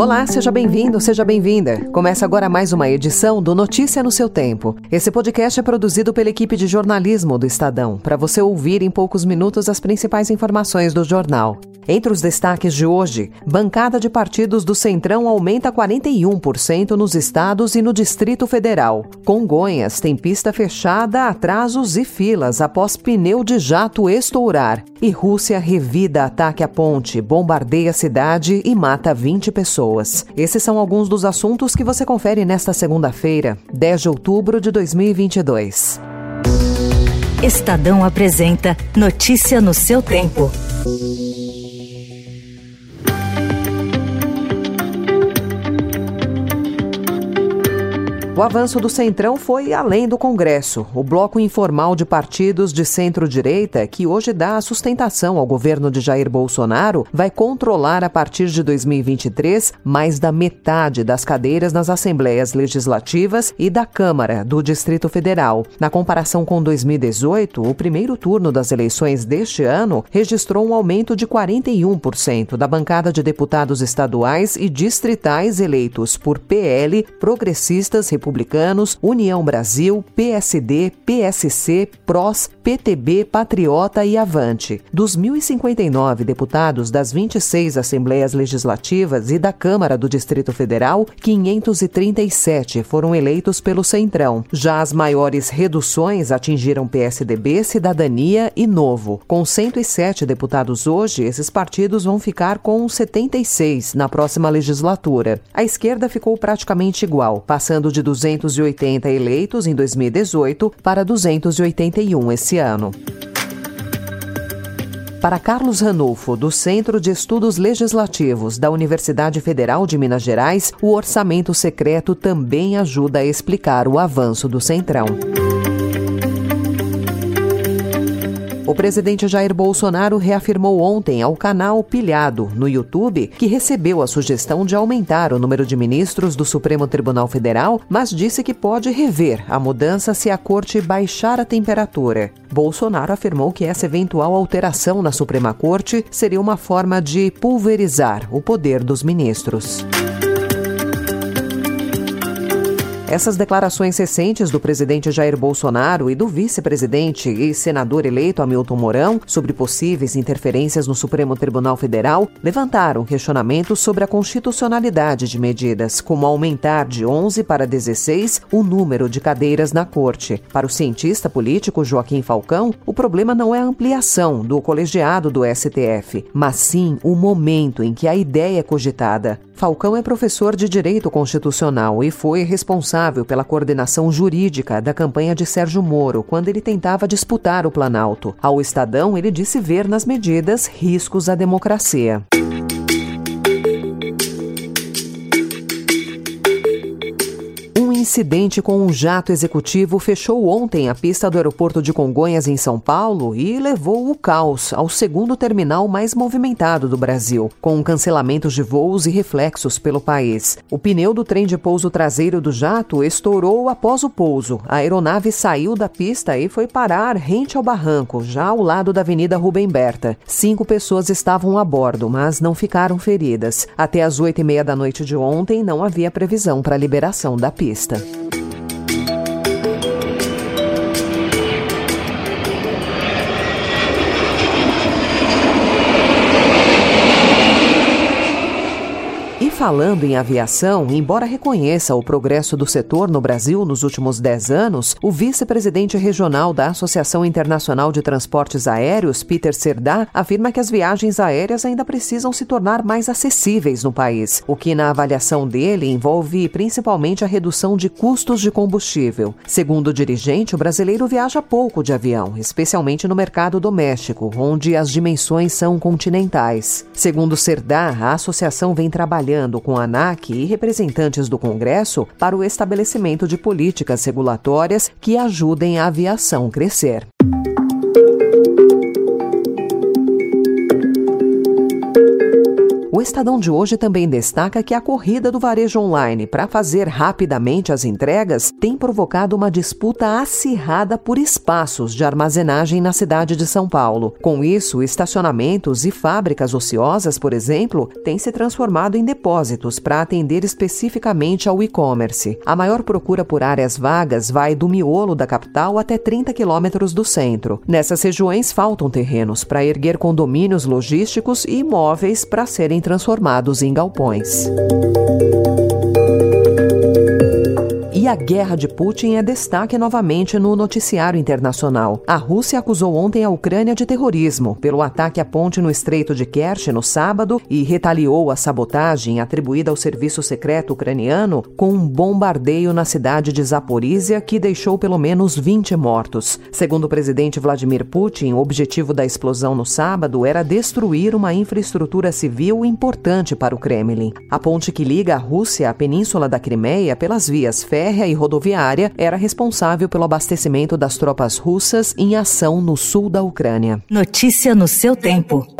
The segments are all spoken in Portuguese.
Olá, seja bem-vindo, seja bem-vinda. Começa agora mais uma edição do Notícia no seu Tempo. Esse podcast é produzido pela equipe de jornalismo do Estadão, para você ouvir em poucos minutos as principais informações do jornal. Entre os destaques de hoje, bancada de partidos do Centrão aumenta 41% nos estados e no Distrito Federal. Congonhas tem pista fechada, atrasos e filas após pneu de jato estourar. E Rússia revida ataque à ponte, bombardeia a cidade e mata 20 pessoas. Esses são alguns dos assuntos que você confere nesta segunda-feira, 10 de outubro de 2022. Estadão apresenta Notícia no seu tempo. O avanço do Centrão foi além do Congresso. O bloco informal de partidos de centro-direita, que hoje dá a sustentação ao governo de Jair Bolsonaro, vai controlar a partir de 2023 mais da metade das cadeiras nas assembleias legislativas e da Câmara do Distrito Federal. Na comparação com 2018, o primeiro turno das eleições deste ano registrou um aumento de 41% da bancada de deputados estaduais e distritais eleitos por PL, progressistas, republicanos Republicanos, União Brasil, PSD, PSC, PROS, PTB, Patriota e Avante. Dos 1.059 deputados das 26 Assembleias Legislativas e da Câmara do Distrito Federal, 537 foram eleitos pelo Centrão. Já as maiores reduções atingiram PSDB, Cidadania e Novo. Com 107 deputados hoje, esses partidos vão ficar com 76 na próxima legislatura. A esquerda ficou praticamente igual, passando de 280 eleitos em 2018 para 281 esse ano. Para Carlos Ranulfo, do Centro de Estudos Legislativos da Universidade Federal de Minas Gerais, o orçamento secreto também ajuda a explicar o avanço do Centrão. O presidente Jair Bolsonaro reafirmou ontem ao canal Pilhado, no YouTube, que recebeu a sugestão de aumentar o número de ministros do Supremo Tribunal Federal, mas disse que pode rever a mudança se a corte baixar a temperatura. Bolsonaro afirmou que essa eventual alteração na Suprema Corte seria uma forma de pulverizar o poder dos ministros. Essas declarações recentes do presidente Jair Bolsonaro e do vice-presidente e senador eleito Hamilton Mourão sobre possíveis interferências no Supremo Tribunal Federal levantaram questionamentos sobre a constitucionalidade de medidas, como aumentar de 11 para 16 o número de cadeiras na corte. Para o cientista político Joaquim Falcão, o problema não é a ampliação do colegiado do STF, mas sim o momento em que a ideia é cogitada. Falcão é professor de Direito Constitucional e foi responsável pela coordenação jurídica da campanha de Sérgio Moro quando ele tentava disputar o Planalto. Ao Estadão, ele disse ver nas medidas riscos à democracia. Incidente com um jato executivo fechou ontem a pista do aeroporto de Congonhas, em São Paulo, e levou o caos ao segundo terminal mais movimentado do Brasil, com cancelamentos de voos e reflexos pelo país. O pneu do trem de pouso traseiro do jato estourou após o pouso. A aeronave saiu da pista e foi parar rente ao barranco, já ao lado da Avenida Rubem Berta. Cinco pessoas estavam a bordo, mas não ficaram feridas. Até às oito e meia da noite de ontem, não havia previsão para a liberação da pista. Paulista. Falando em aviação, embora reconheça o progresso do setor no Brasil nos últimos 10 anos, o vice-presidente regional da Associação Internacional de Transportes Aéreos, Peter Serdá, afirma que as viagens aéreas ainda precisam se tornar mais acessíveis no país, o que, na avaliação dele, envolve principalmente a redução de custos de combustível. Segundo o dirigente, o brasileiro viaja pouco de avião, especialmente no mercado doméstico, onde as dimensões são continentais. Segundo Serdá, a associação vem trabalhando com a ANAC e representantes do Congresso para o estabelecimento de políticas regulatórias que ajudem a aviação crescer. O Estadão de hoje também destaca que a corrida do varejo online para fazer rapidamente as entregas tem provocado uma disputa acirrada por espaços de armazenagem na cidade de São Paulo. Com isso, estacionamentos e fábricas ociosas, por exemplo, têm se transformado em depósitos para atender especificamente ao e-commerce. A maior procura por áreas vagas vai do miolo da capital até 30 quilômetros do centro. Nessas regiões faltam terrenos para erguer condomínios logísticos e imóveis para serem transformados em galpões. A guerra de Putin é destaque novamente no noticiário internacional. A Rússia acusou ontem a Ucrânia de terrorismo pelo ataque à ponte no Estreito de Kerch no sábado e retaliou a sabotagem atribuída ao serviço secreto ucraniano com um bombardeio na cidade de Zaporizhia que deixou pelo menos 20 mortos. Segundo o presidente Vladimir Putin, o objetivo da explosão no sábado era destruir uma infraestrutura civil importante para o Kremlin. A ponte que liga a Rússia à península da Crimeia pelas vias férreas férrea e rodoviária era responsável pelo abastecimento das tropas russas em ação no sul da Ucrânia. Notícia no seu tempo.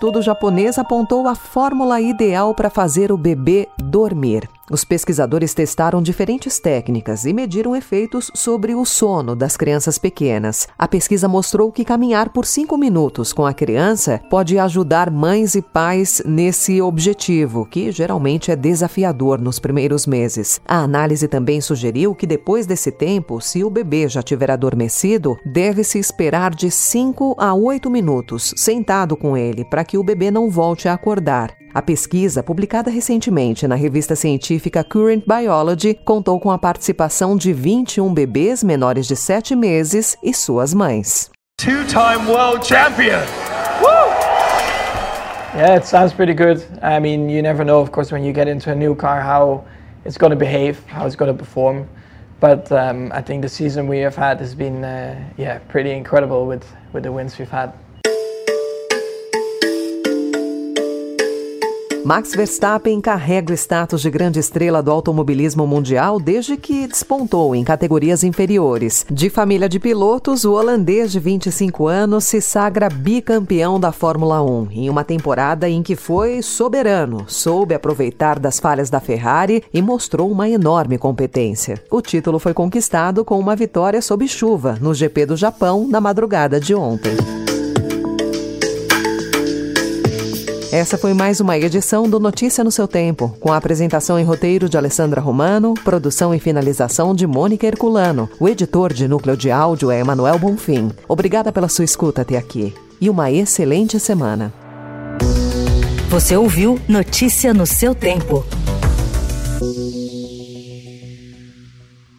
Estudo japonês apontou a fórmula ideal para fazer o bebê dormir. Os pesquisadores testaram diferentes técnicas e mediram efeitos sobre o sono das crianças pequenas. A pesquisa mostrou que caminhar por cinco minutos com a criança pode ajudar mães e pais nesse objetivo, que geralmente é desafiador nos primeiros meses. A análise também sugeriu que depois desse tempo, se o bebê já tiver adormecido, deve-se esperar de 5 a 8 minutos sentado com ele para que o bebê não volte a acordar. A pesquisa, publicada recentemente na revista científica Current Biology, contou com a participação de 21 bebês menores de 7 meses e suas mães. Two-time world champion. Woo! Yeah, it sounds pretty good. I mean, you never know, of course, when you get into a new car, how it's going to behave, how it's going to perform. But um, I think the season we have had has been, uh, yeah, pretty incredible with with the wins we've had. Max Verstappen carrega o status de grande estrela do automobilismo mundial desde que despontou em categorias inferiores. De família de pilotos, o holandês de 25 anos se sagra bicampeão da Fórmula 1 em uma temporada em que foi soberano, soube aproveitar das falhas da Ferrari e mostrou uma enorme competência. O título foi conquistado com uma vitória sob chuva no GP do Japão na madrugada de ontem. Essa foi mais uma edição do Notícia no seu Tempo, com a apresentação e roteiro de Alessandra Romano, produção e finalização de Mônica Herculano. O editor de núcleo de áudio é Emanuel Bonfim. Obrigada pela sua escuta até aqui e uma excelente semana. Você ouviu Notícia no seu Tempo.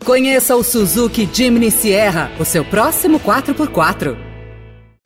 Conheça o Suzuki Jimny Sierra, o seu próximo 4x4.